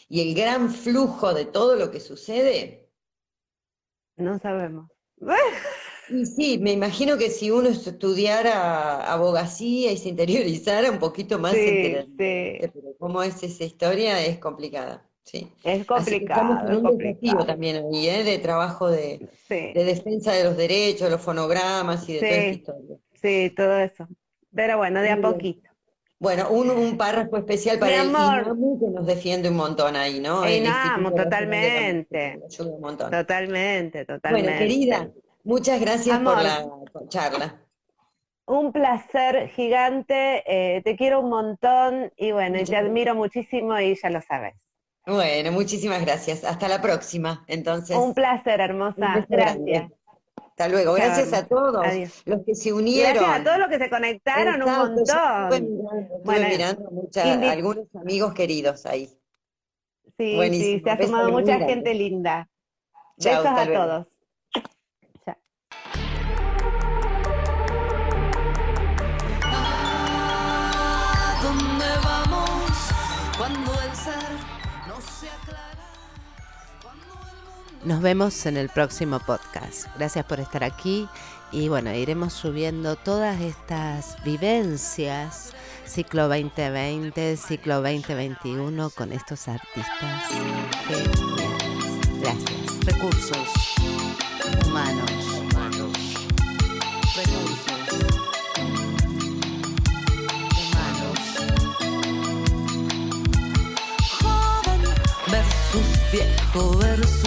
Y el gran flujo de todo lo que sucede. No sabemos. Y sí, me imagino que si uno estudiara abogacía y se interiorizara un poquito más, Sí, sí. Pero cómo es esa historia es complicada, sí. Es Así que estamos complicado, en es un también ahí, ¿eh? De trabajo de, Sí, de defensa de los derechos, de los fonogramas y de toda esta sí, historia. sí, todo eso. Pero bueno, de a poquito. Bueno, un, un párrafo especial para el amor. INAMU que nos defiende un montón ahí, ¿no? El INAMU, totalmente. Ayuda un montón. Totalmente, Bueno, totalmente. querida, muchas gracias por la charla. Un placer gigante, eh, te quiero un montón y bueno, y te admiro muchísimo y ya lo sabes. Bueno, muchísimas gracias. Hasta la próxima, entonces. Un placer, Un hermosa. beso Gracias. Hasta luego. Gracias a todos Adiós. los que se unieron. Gracias a todos los que se conectaron, un estuve montón. mirando, estuve Bueno, mirando mucha- a algunos amigos queridos ahí. Sí, Buenísimo, sí, se ha sumado mucha gente linda. Chao, Besos a luego. todos. Nos vemos en el próximo podcast. Gracias por estar aquí y bueno, iremos subiendo todas estas vivencias, ciclo 2020, ciclo 2021 con estos artistas. Gracias. recursos humanos. Recursos humanos. Joven versus viejo versus